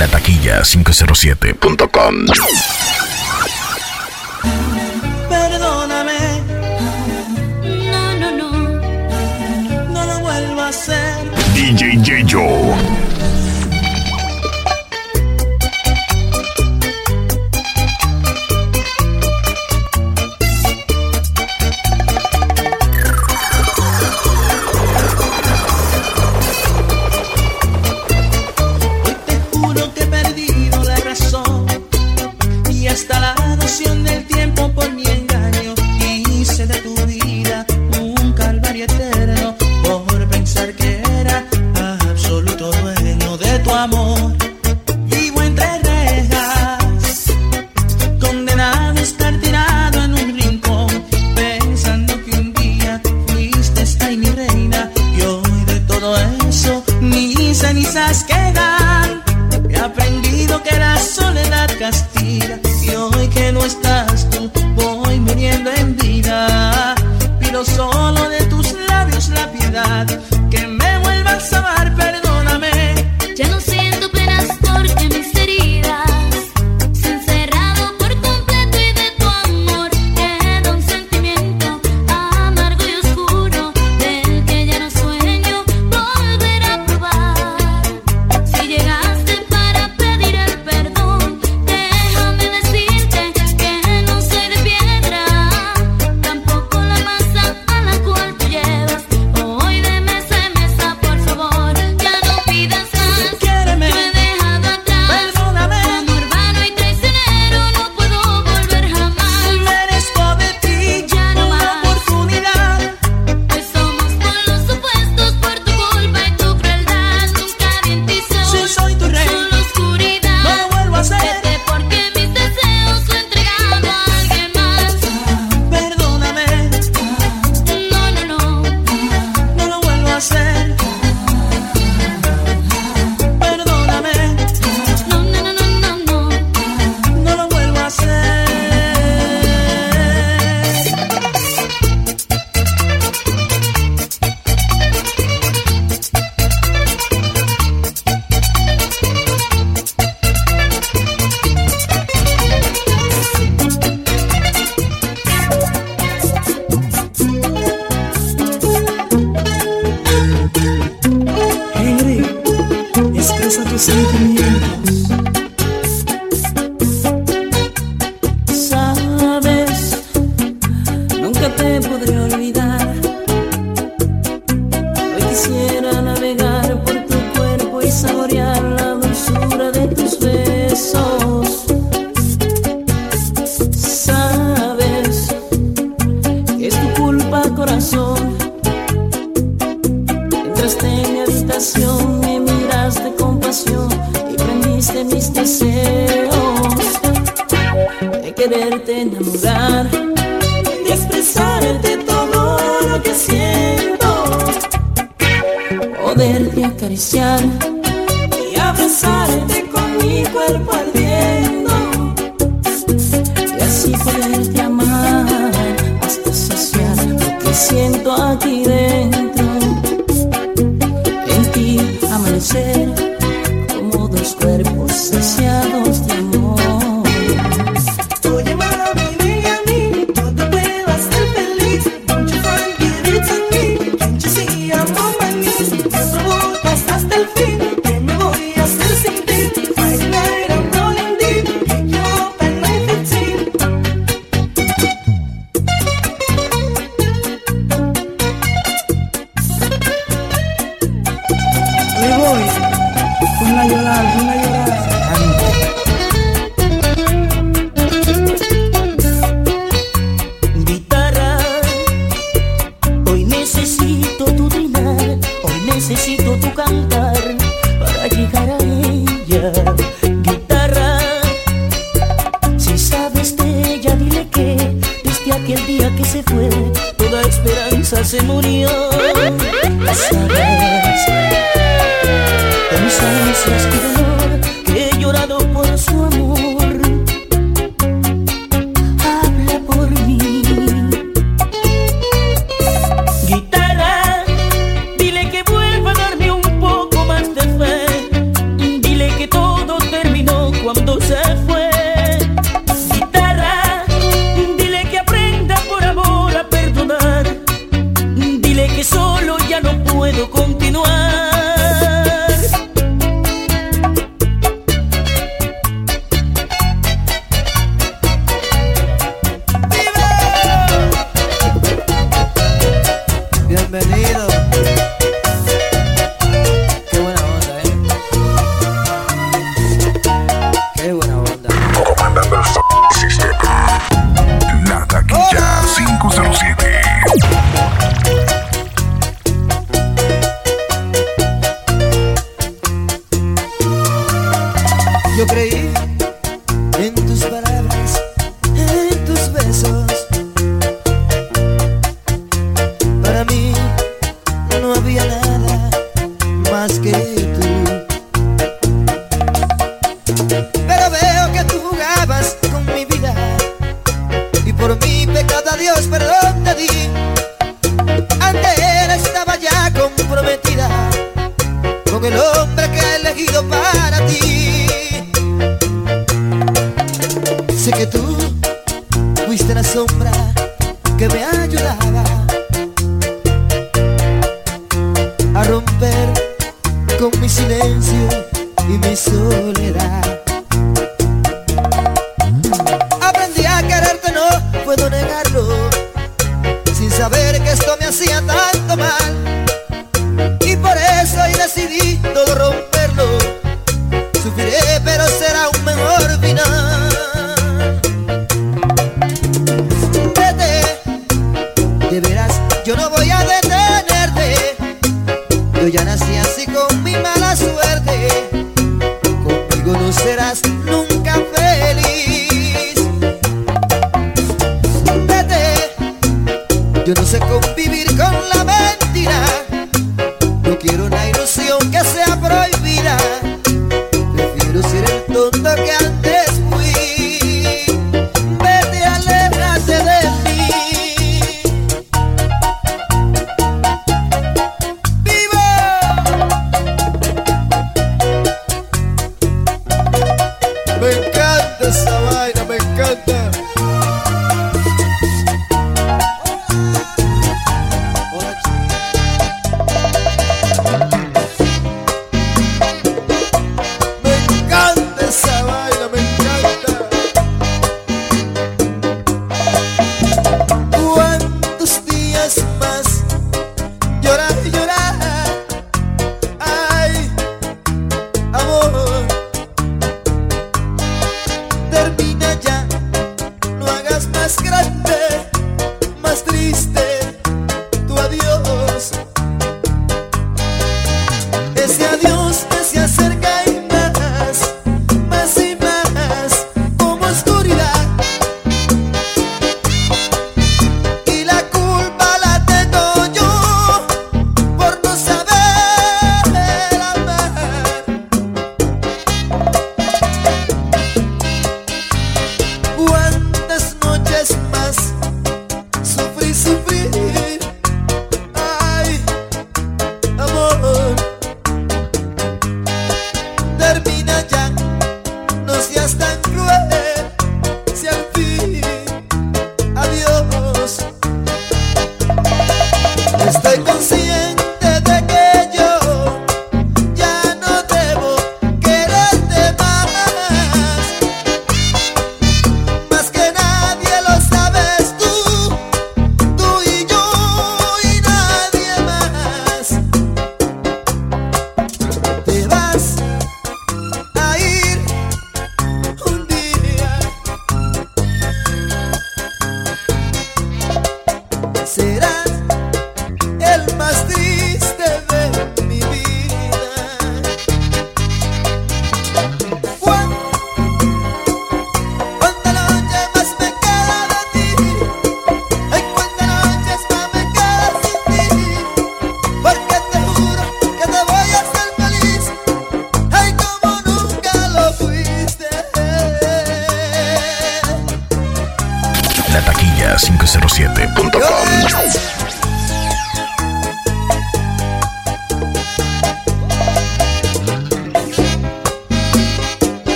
La taquilla 507.com volverte a acariciar y abrazarte con mi cuerpo ardiendo y así poderte amar hasta saciar lo que siento aquí dentro. pero será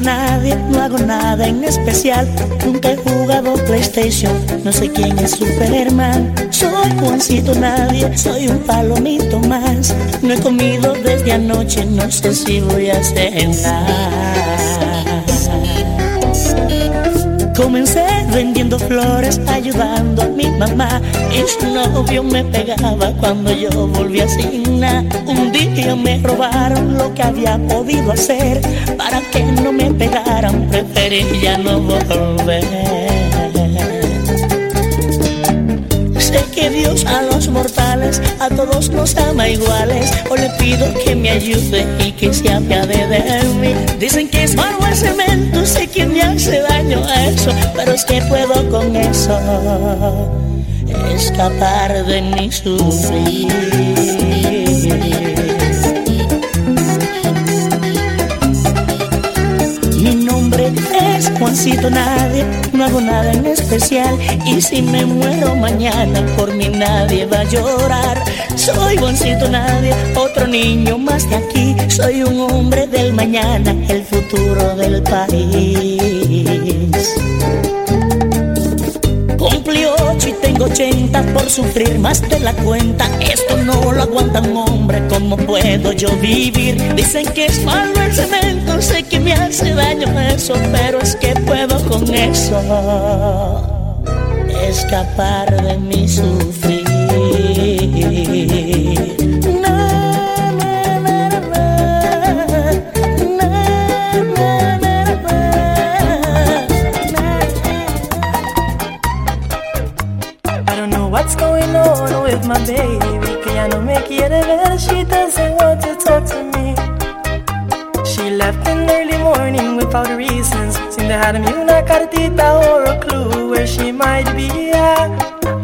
Nadie, no hago nada en especial. Nunca he jugado PlayStation, no sé quién es Superman. Soy Juancito nadie, soy un palomito más. No he comido desde anoche, no sé si voy a cenar. Comencé vendiendo flores, ayudando a mi mamá. Su novio me pegaba cuando yo volví a nada. Un día me robaron lo que había podido hacer. Para que no me pegaran, preferí ya no volver. Que Dios a los mortales, a todos nos ama iguales. O le pido que me ayude y que se apiade de mí. Dicen que es malo el cemento, sé que me hace daño a eso. Pero es que puedo con eso escapar de mi sufrir. Juancito nadie, no hago nada en especial y si me muero mañana por mí nadie va a llorar. Soy Juancito nadie, otro niño más de aquí, soy un hombre del mañana, el futuro del país. Cumplí ocho y tengo ochenta por sufrir más de la cuenta. Esto no lo aguanta un hombre, ¿cómo puedo yo vivir? Dicen que es malo el cemento, sé que me hace daño eso, pero es que puedo con eso escapar de mi sufrir. My baby ya no me quiere ver She doesn't want to talk to me She left in early morning without reasons Sin dejarme una cartita or a clue Where she might be at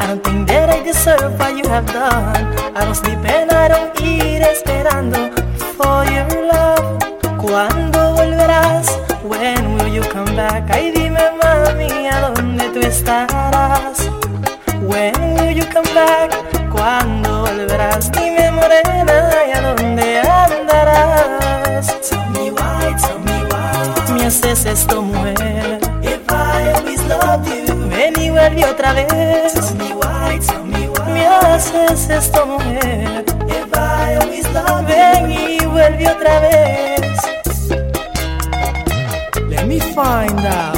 I don't think that I deserve what you have done I don't sleep and I don't eat Esperando for your love ¿Cuándo volverás? When will you come back? Ay dime mami, ¿a dónde tú estarás? When you come back? ¿Cuándo volverás? Dime morena, ¿y a dónde andarás? Tell me why, tell me why. Me haces esto, mujer. If I always loved you. Ven y vuelve otra vez. Tell me why, tell me why. Me haces esto, mujer. If I always loved you. Ven y vuelve otra vez. Let me find out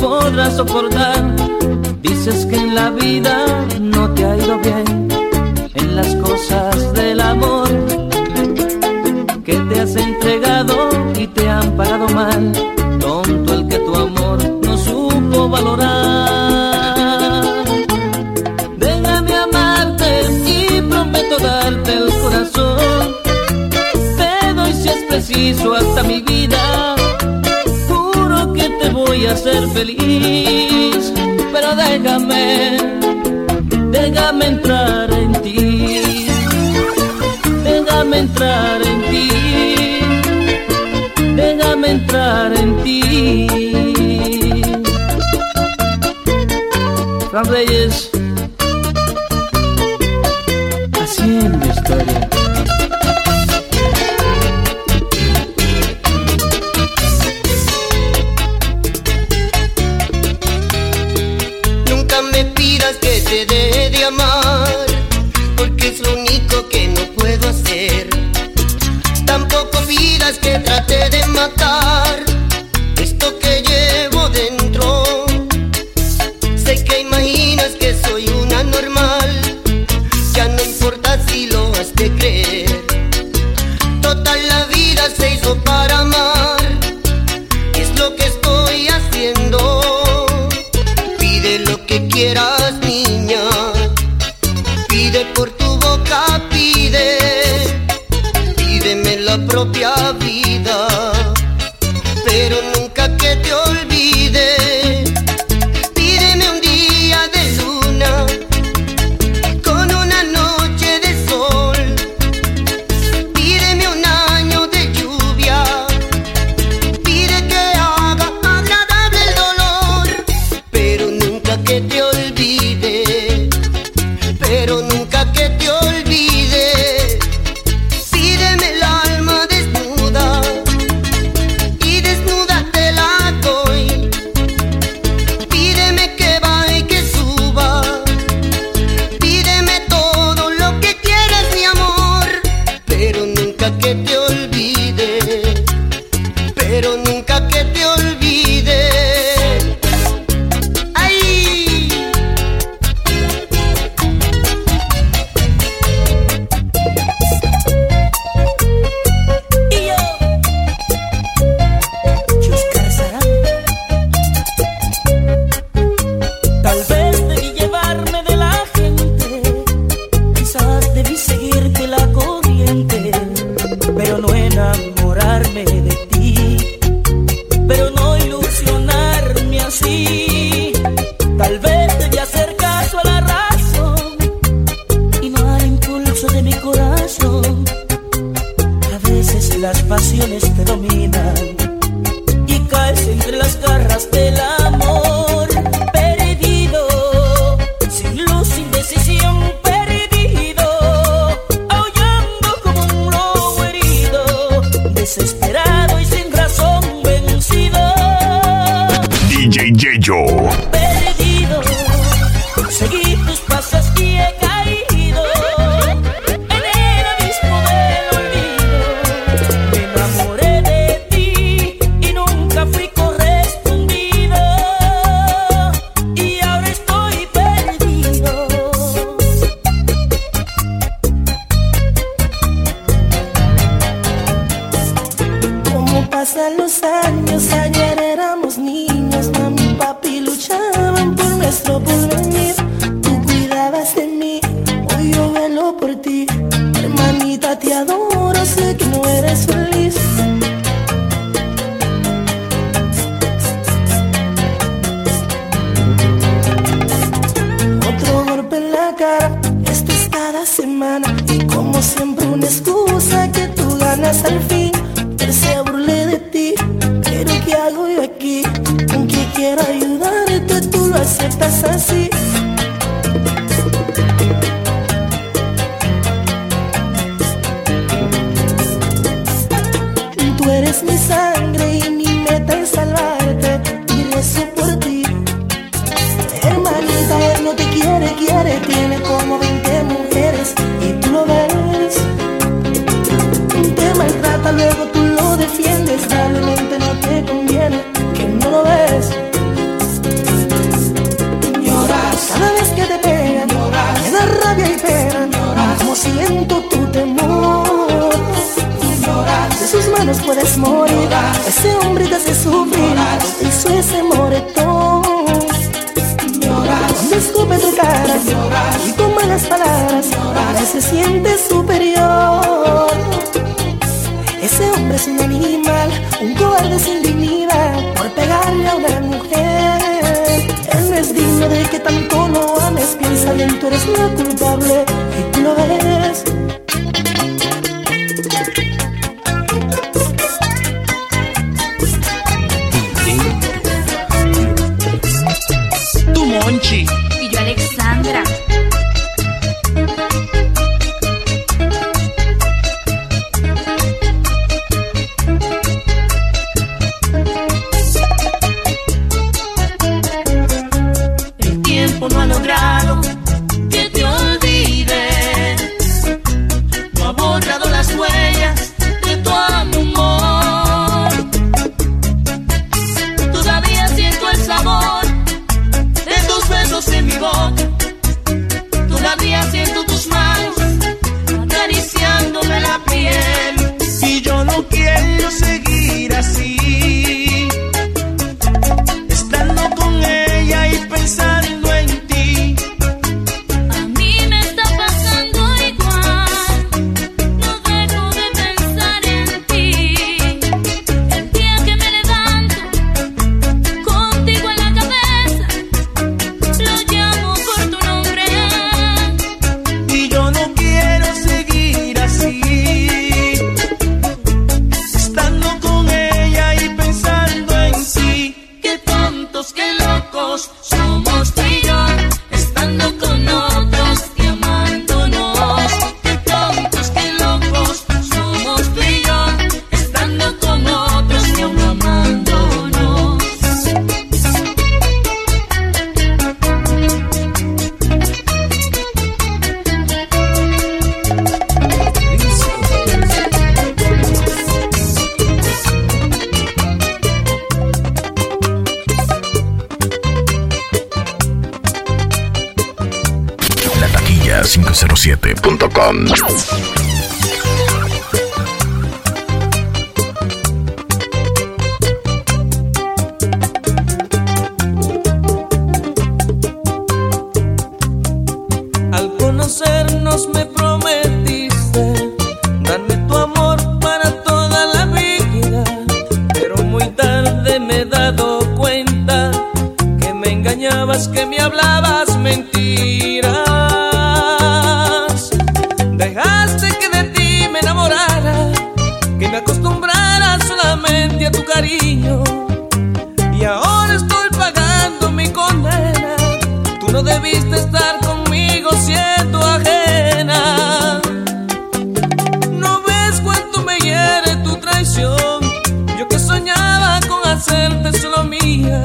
Podrás soportar. Dices que en la vida hacer feliz. Pero déjame, déjame entrar en ti. Déjame entrar en ti. una excusa que tú ganas al fin. Él se burle de ti, pero ¿qué hago yo aquí? Aunque quiero ayudarte, tú lo aceptas así. puedes morir. Ese hombre te hace sufrir, hizo ese moretón. Cuando escupe tu cara y con malas palabras, ahora se siente superior. Ese hombre es un animal, un cobarde sin dignidad, por pegarle a una mujer. Él no es digno de que tanto lo ames, piensa bien, tú eres la culpa. FM. Hacerte solo mía.